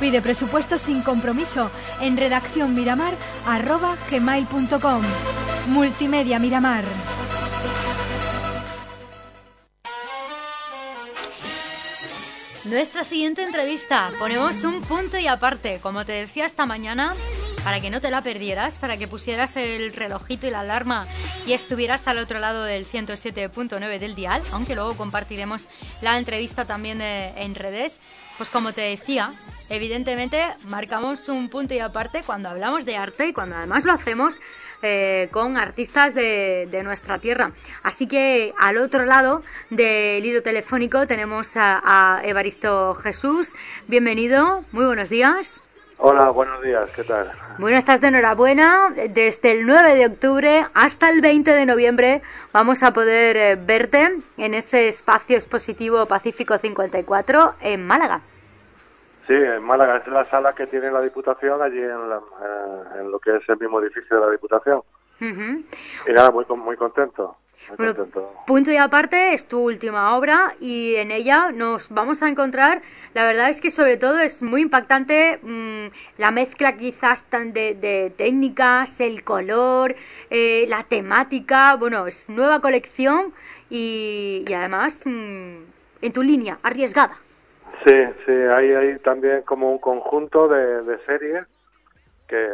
Pide presupuesto sin compromiso en redaccionmiramar.gmail.com Multimedia Miramar. Nuestra siguiente entrevista. Ponemos un punto y aparte. Como te decía esta mañana, para que no te la perdieras, para que pusieras el relojito y la alarma y estuvieras al otro lado del 107.9 del dial, aunque luego compartiremos la entrevista también eh, en redes. Pues como te decía, evidentemente marcamos un punto y aparte cuando hablamos de arte y cuando además lo hacemos eh, con artistas de, nuestra tierra. Así que al otro lado del hilo telefónico tenemos a, Evaristo Jesús. Bienvenido, muy buenos días. Hola, buenos días, ¿qué tal? Bueno, estás de enhorabuena. Desde el 9 de octubre hasta el 20 de noviembre vamos a poder eh, verte en ese espacio expositivo Pacífico 54 en Málaga. Sí, en Málaga es la sala que tiene la Diputación allí en, eh, en lo que es el mismo edificio de la Diputación. Y nada, muy, muy contento. Contento. Punto y aparte es tu última obra y en ella nos vamos a encontrar, la verdad es que sobre todo es muy impactante mm, la mezcla quizás tan de, técnicas, el color, eh, la temática, bueno, es nueva colección y, además mm, en tu línea, arriesgada. Sí, sí, hay, hay también como un conjunto de, series que,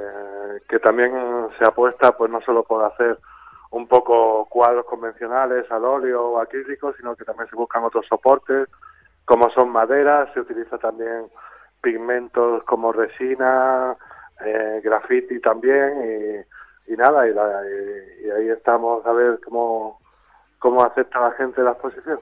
que también se apuesta pues no solo por hacer un poco cuadros convencionales al óleo o acrílico, sino que también se buscan otros soportes, como son maderas, se utiliza también pigmentos como resina, eh, graffiti también, y, nada, y, ahí estamos a ver cómo, cómo acepta la gente la exposición.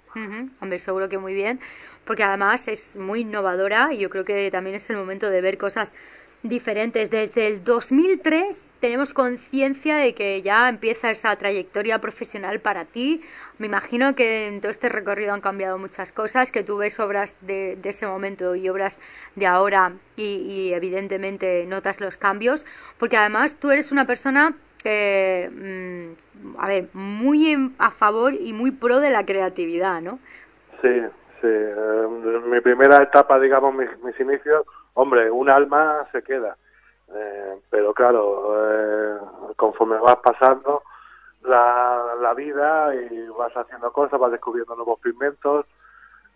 Hombre, seguro que muy bien porque además es muy innovadora y yo creo que también es el momento de ver cosas diferentes. Desde el 2003 tenemos conciencia de que ya empieza esa trayectoria profesional para ti. Me imagino que en todo este recorrido han cambiado muchas cosas, que tú ves obras de, ese momento y obras de ahora y, evidentemente notas los cambios, porque además tú eres una persona mm, a ver, muy a favor y muy pro de la creatividad, ¿no? Sí, Sí, eh, mi primera etapa, digamos, mis, inicios, hombre, un alma se queda. Eh, pero claro, eh, conforme vas pasando la, la vida y vas haciendo cosas, vas descubriendo nuevos pigmentos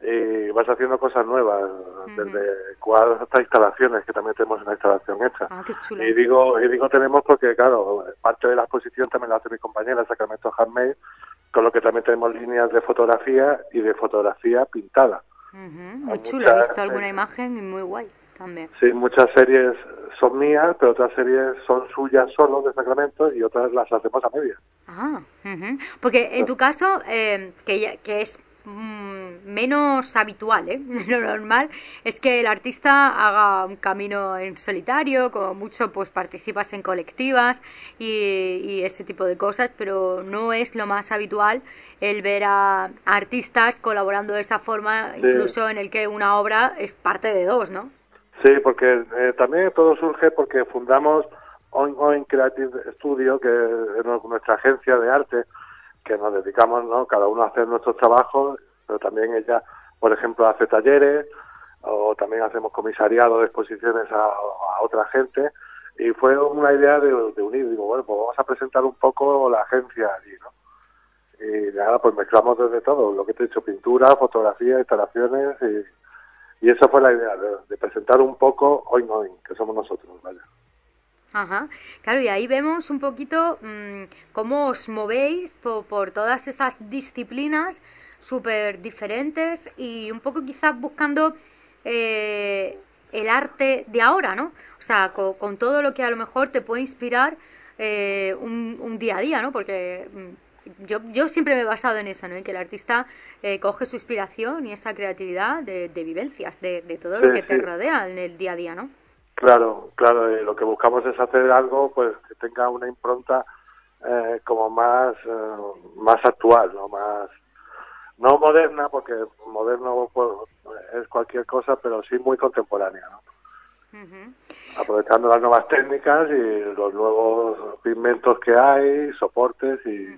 y vas haciendo cosas nuevas, desde cuadros hasta instalaciones, que también tenemos una instalación hecha. Ah, y digo y digo tenemos porque, claro, parte de la exposición también la hace mi compañera Sacramento Handmade, con lo que también tenemos líneas de fotografía y de fotografía pintada. Muy chulo, he visto alguna imagen y muy guay también. Sí, muchas series son mías, pero otras series son suyas solo de Sacramento y otras las hacemos a medias. Ah, porque en tu caso, eh, que, que es Mm, menos habitual, ¿eh? Lo normal es que el artista haga un camino en solitario, como mucho pues participas en colectivas y, ese tipo de cosas, pero no es lo más habitual el ver a, artistas colaborando de esa forma, incluso en el que una obra es parte de dos, ¿no? Sí, porque eh, también todo surge porque fundamos Ongoing Creative Studio, que es nuestra agencia de arte, que nos dedicamos, ¿no? Cada uno a hacer nuestros trabajos, pero también ella, por ejemplo, hace talleres o también hacemos comisariado de exposiciones a, otra gente y fue una idea de, unir, digo, bueno, pues vamos a presentar un poco la agencia allí, ¿no? Y nada, pues mezclamos desde todo, lo que te he dicho, pintura, fotografía, instalaciones y, y esa fue la idea, de, presentar un poco hoy Oin, que somos nosotros, ¿vale? Ajá, claro, y ahí vemos un poquito mm, cómo os movéis por, todas esas disciplinas súper diferentes y un poco quizás buscando eh, el arte de ahora, ¿no? O sea, con, todo lo que a lo mejor te puede inspirar eh, un, día a día, ¿no? Porque mm, yo, yo siempre me he basado en eso, ¿no? En que el artista eh, coge su inspiración y esa creatividad de, vivencias, de, todo lo que te rodea en el día a día, ¿no? Claro, claro, lo que buscamos es hacer algo pues que tenga una impronta eh, como más eh, más actual, no más no moderna porque moderno pues, es cualquier cosa, pero sí muy contemporánea, ¿no? Aprovechando las nuevas técnicas y los nuevos pigmentos que hay, soportes y,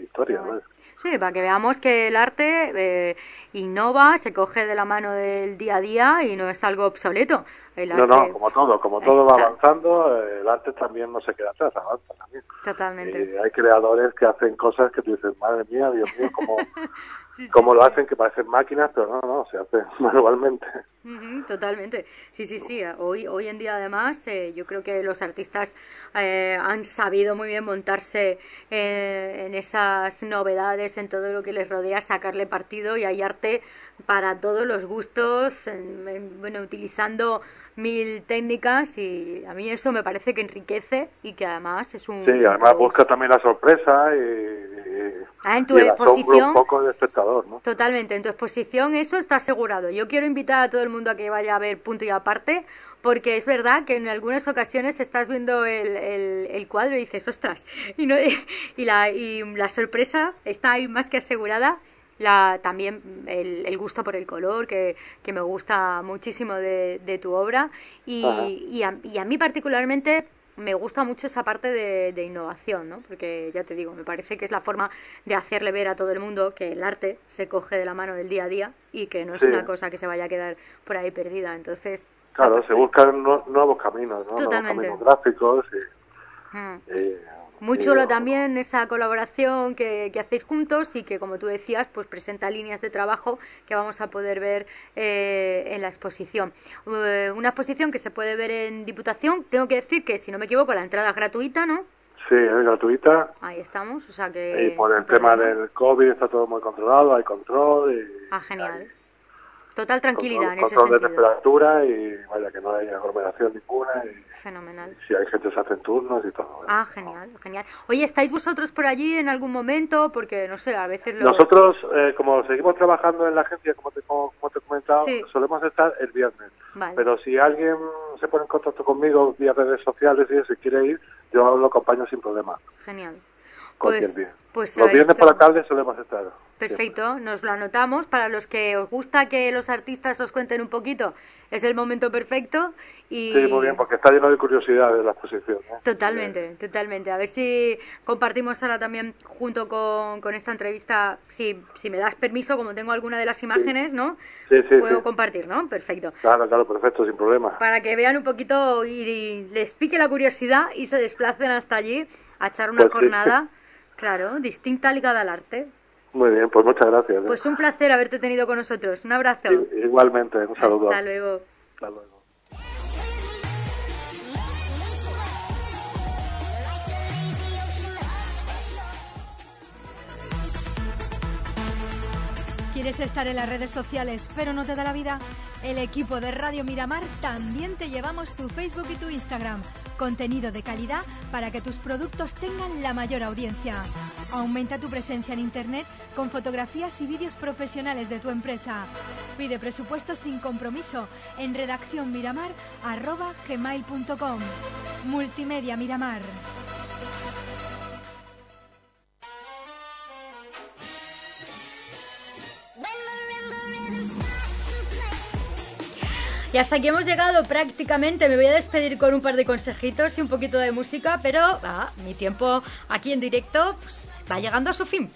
historias, Sí, para que veamos que el arte eh, innova, se coge de la mano del día a día y no es algo obsoleto. no, no, como todo, como todo va avanzando, el arte también no se queda atrás, avanza también. Totalmente. hay creadores que hacen cosas que tú dices, madre mía, Dios mío, como como lo hacen, que parecen máquinas, pero no, no, se hace manualmente. totalmente. Sí, sí, sí. Hoy, hoy en día, además, eh, yo creo que los artistas eh, han sabido muy bien montarse eh, en esas novedades, en todo lo que les rodea, sacarle partido y hay arte para todos los gustos, bueno, utilizando mil técnicas y a mí eso me parece que enriquece y que además es un... Sí, además busca también la sorpresa y Ah, en tu exposición. Un poco de espectador, ¿no? Totalmente, en tu exposición eso está asegurado. Yo quiero invitar a todo el mundo a que vaya a ver punto y aparte, porque es verdad que en algunas ocasiones estás viendo el, el, cuadro y dices, ostras, y, no, y, la, y la sorpresa está ahí más que asegurada. La, también el, el, gusto por el color, que, que me gusta muchísimo de, de tu obra. Y, y a, y a mí particularmente me gusta mucho esa parte de, innovación, ¿no? Porque ya te digo, me parece que es la forma de hacerle ver a todo el mundo que el arte se coge de la mano del día a día y que no es una cosa que se vaya a quedar por ahí perdida. Entonces, claro, se buscan nuevos caminos, ¿no? Nuevos caminos gráficos y, mm. Muy chulo también esa colaboración que, hacéis juntos y que, como tú decías, pues presenta líneas de trabajo que vamos a poder ver eh, en la exposición. Eh, una exposición que se puede ver en Diputación. Tengo que decir que, si no me equivoco, la entrada es gratuita, ¿no? Sí, es gratuita. Ahí estamos, o sea que... Y por el tema del COVID está todo muy controlado, hay control y... Ah, genial. Total tranquilidad en ese sentido. De temperatura y vaya que no haya aglomeración ninguna. Y Fenomenal. Si hay gente se hacen turnos y todo. Ah, genial, genial. Oye, ¿estáis vosotros por allí en algún momento? Porque, no sé, a veces lo... Nosotros, eh, como seguimos trabajando en la agencia, como te, como, te he comentado, solemos estar el viernes. Pero si alguien se pone en contacto conmigo vía redes sociales y si quiere ir, yo lo acompaño sin problema. Genial. Pues, pues, Los viernes por la tarde solemos estar. Perfecto, nos lo anotamos. Para los que os gusta que los artistas os cuenten un poquito, es el momento perfecto. Y... Sí, muy bien, porque está lleno de curiosidad de la exposición. ¿eh? Totalmente, totalmente. A ver si compartimos ahora también, junto con, con esta entrevista, si, si me das permiso, como tengo alguna de las imágenes, ¿no? Sí, sí. Puedo compartir, ¿no? Perfecto. Claro, claro, perfecto, sin problema. Para que vean un poquito y, les pique la curiosidad y se desplacen hasta allí a echar una pues jornada, claro, distinta ligada al arte. Muy bien, pues muchas gracias. ¿eh? Pues un placer haberte tenido con nosotros. Un abrazo. igualmente, un saludo. Hasta luego. Hasta luego. ¿Quieres estar en las redes sociales pero no te da la vida? El equipo de Radio Miramar también te llevamos tu Facebook y tu Instagram. Contenido de calidad para que tus productos tengan la mayor audiencia. Aumenta tu presencia en Internet con fotografías y vídeos profesionales de tu empresa. Pide presupuesto sin compromiso en redaccionmiramar.gmail.com Multimedia Miramar. Y hasta aquí hemos llegado prácticamente. Me voy a despedir con un par de consejitos y un poquito de música, pero ah, mi tiempo aquí en directo pues, va llegando a su fin.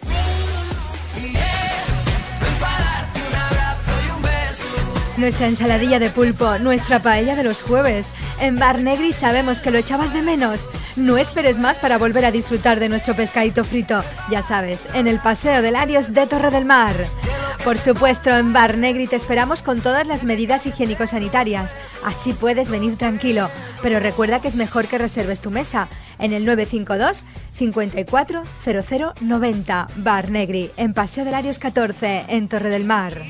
Nuestra ensaladilla de pulpo, nuestra paella de los jueves. En Bar Negri sabemos que lo echabas de menos. No esperes más para volver a disfrutar de nuestro pescadito frito. Ya sabes, en el Paseo del Arios de Torre del Mar. Por supuesto, en Bar Negri te esperamos con todas las medidas higiénico-sanitarias. Así puedes venir tranquilo. Pero recuerda que es mejor que reserves tu mesa en el 952 54 0090 Bar Negri, en Paseo del Arios 14, en Torre del Mar.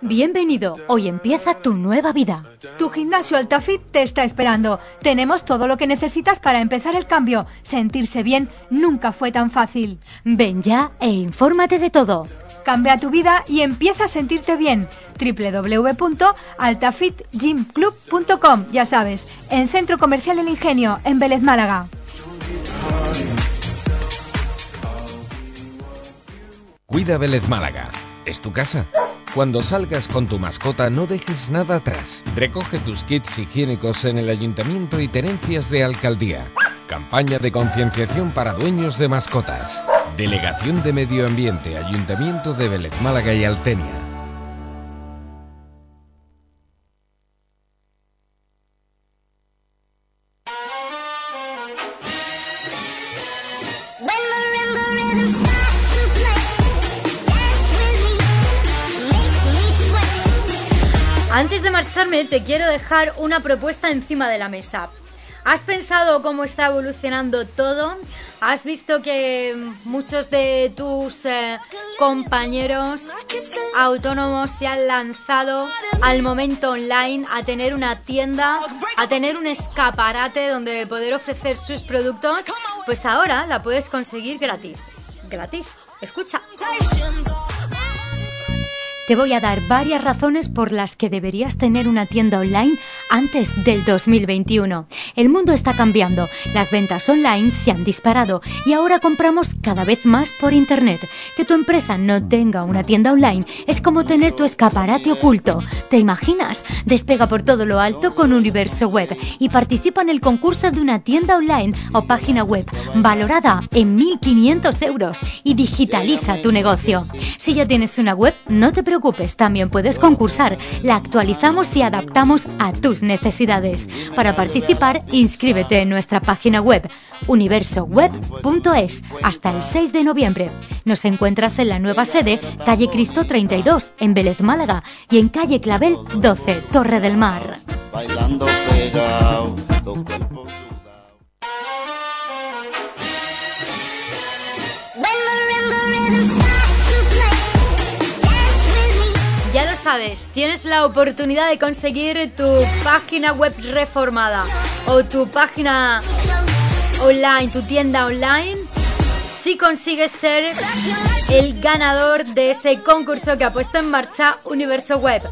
Bienvenido, hoy empieza tu nueva vida. Tu gimnasio Altafit te está esperando. Tenemos todo lo que necesitas para empezar el cambio. Sentirse bien nunca fue tan fácil. Ven ya e infórmate de todo. Cambia tu vida y empieza a sentirte bien. www.altafitgymclub.com, ya sabes, en Centro Comercial El Ingenio, en Vélez Málaga. Cuida Vélez Málaga es tu casa. Cuando salgas con tu mascota no dejes nada atrás. Recoge tus kits higiénicos en el ayuntamiento y tenencias de alcaldía. Campaña de concienciación para dueños de mascotas. Delegación de Medio Ambiente, Ayuntamiento de Vélez Málaga y Altenia. Antes de marcharme, te quiero dejar una propuesta encima de la mesa. ¿Has pensado cómo está evolucionando todo? ¿Has visto que muchos de tus eh, compañeros autónomos se han lanzado al momento online a tener una tienda, a tener un escaparate donde poder ofrecer sus productos? Pues ahora la puedes conseguir gratis. Gratis. Escucha. Te voy a dar varias razones por las que deberías tener una tienda online antes del 2021. El mundo está cambiando, las ventas online se han disparado y ahora compramos cada vez más por Internet. Que tu empresa no tenga una tienda online es como tener tu escaparate oculto. ¿Te imaginas? Despega por todo lo alto con Universo Web y participa en el concurso de una tienda online o página web valorada en 1.500 euros y digitaliza tu negocio. Si ya tienes una web, no te preocupes también puedes concursar. La actualizamos y adaptamos a tus necesidades. Para participar, inscríbete en nuestra página web universoweb.es hasta el 6 de noviembre. Nos encuentras en la nueva sede, calle Cristo 32, en Vélez, Málaga, y en calle Clavel 12, Torre del Mar. Ya lo tienes la oportunidad de conseguir tu página web reformada o tu página online, tu tienda online, si consigues ser el ganador de ese concurso que ha puesto en marcha Universo Web.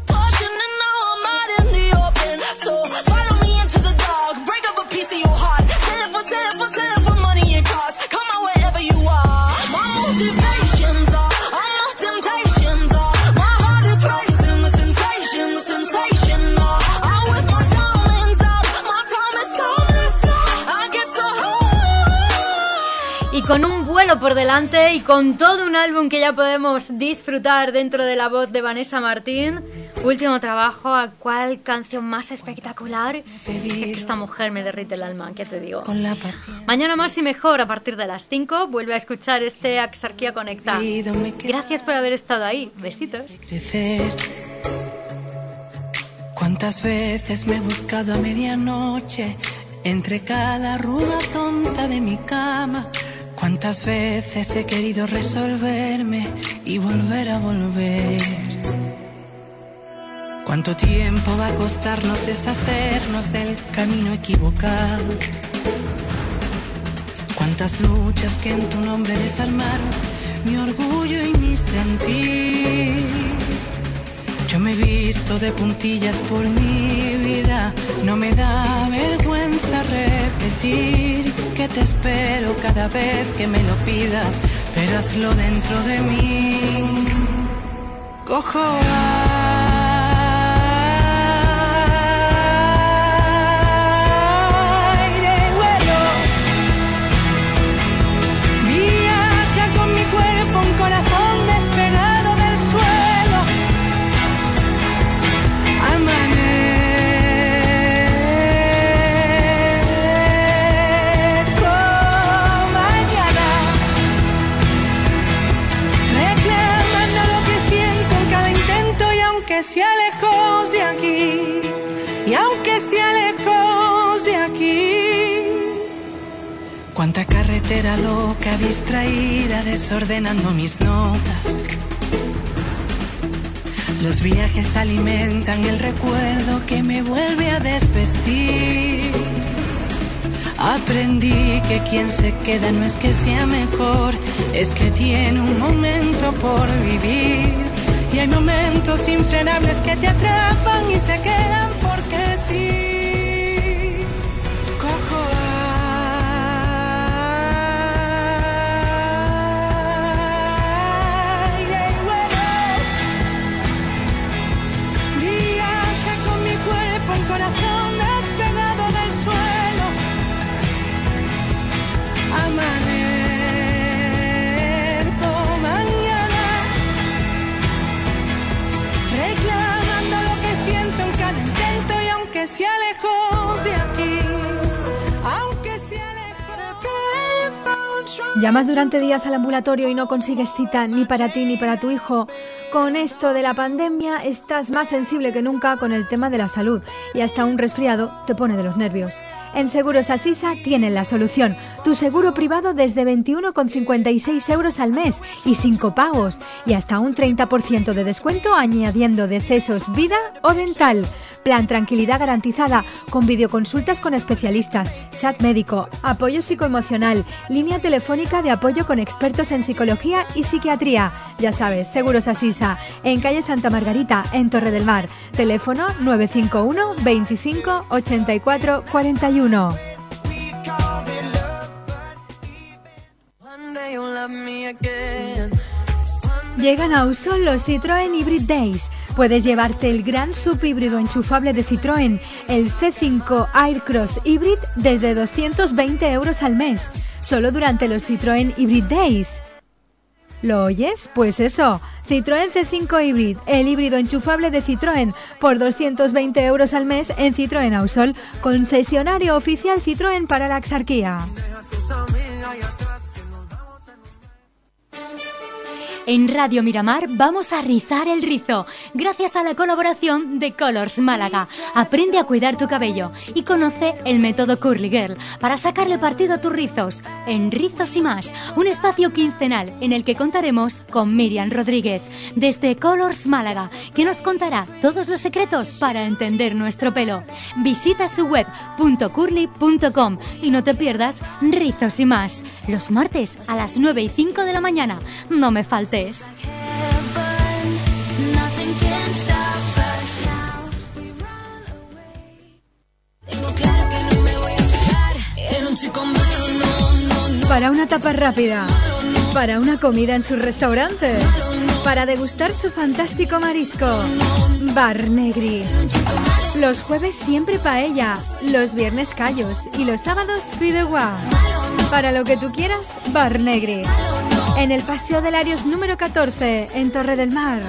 Con un vuelo por delante y con todo un álbum que ya podemos disfrutar dentro de la voz de Vanessa Martín. Último trabajo, ¿a cuál canción más espectacular? Esta mujer me derrite el alma, ¿qué te digo? Mañana más y mejor, a partir de las 5, vuelve a escuchar este Axarquía Conecta. Gracias por haber estado ahí. Besitos. ¿Cuántas veces me he buscado a medianoche entre cada arruga tonta de mi cama? Cuántas veces he querido resolverme y volver a volver. Cuánto tiempo va a costarnos deshacernos del camino equivocado. Cuántas luchas que en tu nombre desarmaron mi orgullo y mi sentir. Yo me he visto de puntillas por mi vida, no me da vergüenza repetir te espero cada vez que me lo pidas, pero hazlo dentro de mí. Cojo Cuánta carretera loca, distraída, desordenando mis notas. Los viajes alimentan el recuerdo que me vuelve a desvestir. Aprendí que quien se queda no es que sea mejor, es que tiene un momento por vivir. Y hay momentos infrenables que te atrapan y se quedan porque sí. De aquí. Aunque Llamas durante días al ambulatorio y no consigues cita ni para ti ni para tu hijo. Con esto de la pandemia estás más sensible que nunca con el tema de la salud y hasta un resfriado te pone de los nervios. En Seguros Asisa tienen la solución. Tu seguro privado desde 21,56 euros al mes y sin copagos y hasta un 30% de descuento añadiendo decesos, vida o dental. Plan tranquilidad garantizada con videoconsultas con especialistas, chat médico, apoyo psicoemocional, línea telefónica de apoyo con expertos en psicología y psiquiatría. Ya sabes, Seguros Asisa, en calle Santa Margarita, en Torre del Mar. Teléfono 951 25 84 41. Llegan a Usol los Citroën Hybrid Days. Puedes llevarte el gran subhíbrido enchufable de Citroën, el C5 Aircross Hybrid, desde 220 euros al mes, solo durante los Citroën Hybrid Days. ¿Lo oyes? Pues eso, Citroën C5 Hybrid, el híbrido enchufable de Citroën, por 220 euros al mes en Citroën Ausol, concesionario oficial Citroën para la Axarquía. En Radio Miramar vamos a rizar el rizo, gracias a la colaboración de Colors Málaga. Aprende a cuidar tu cabello y conoce el método Curly Girl para sacarle partido a tus rizos. En Rizos y más, un espacio quincenal en el que contaremos con Miriam Rodríguez, desde Colors Málaga, que nos contará todos los secretos para entender nuestro pelo. Visita su web .curly.com y no te pierdas Rizos y más, los martes a las 9 y 5 de la mañana. No me falte para una tapa rápida, para una comida en su restaurante, para degustar su fantástico marisco. Bar Negri. Los jueves siempre paella, los viernes callos y los sábados fideuá. Para lo que tú quieras, Bar Negri en el Paseo del Arios número 14, en Torre del Mar.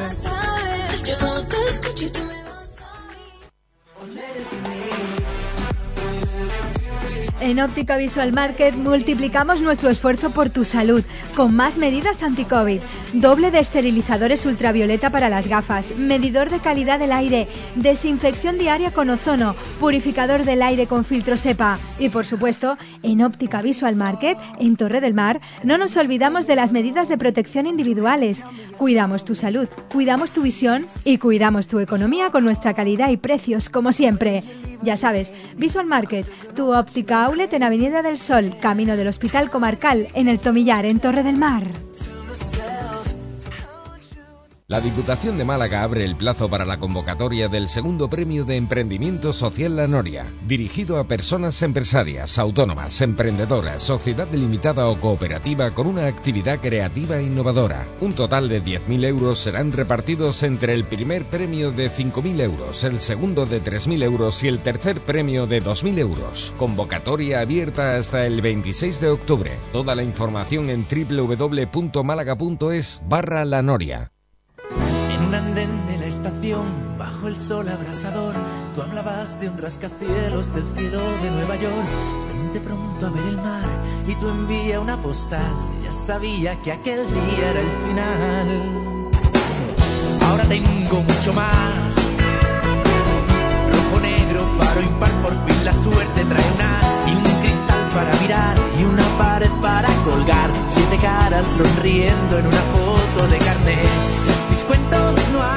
En Óptica Visual Market multiplicamos nuestro esfuerzo por tu salud con más medidas anti-COVID. Doble de esterilizadores ultravioleta para las gafas, medidor de calidad del aire, desinfección diaria con ozono, purificador del aire con filtro SEPA. Y por supuesto, en Óptica Visual Market, en Torre del Mar, no nos olvidamos de las medidas de protección individuales. Cuidamos tu salud, cuidamos tu visión y cuidamos tu economía con nuestra calidad y precios, como siempre. Ya sabes, Visual Market, tu óptica outlet en Avenida del Sol, camino del Hospital Comarcal, en el Tomillar, en Torre del Mar. La Diputación de Málaga abre el plazo para la convocatoria del segundo premio de emprendimiento social La Noria, dirigido a personas empresarias, autónomas, emprendedoras, sociedad delimitada o cooperativa con una actividad creativa e innovadora. Un total de 10.000 euros serán repartidos entre el primer premio de 5.000 euros, el segundo de 3.000 euros y el tercer premio de 2.000 euros. Convocatoria abierta hasta el 26 de octubre. Toda la información en www.málaga.es barra La Noria andén de la estación, bajo el sol abrasador, tú hablabas de un rascacielos del cielo de Nueva York. Vente pronto a ver el mar y tú envía una postal. Ya sabía que aquel día era el final. Ahora tengo mucho más. Rojo, negro, paro, impar, por fin la suerte trae un as y un cristal para mirar y una pared para colgar. Siete caras sonriendo en una foto de carnet. Mis cuentos no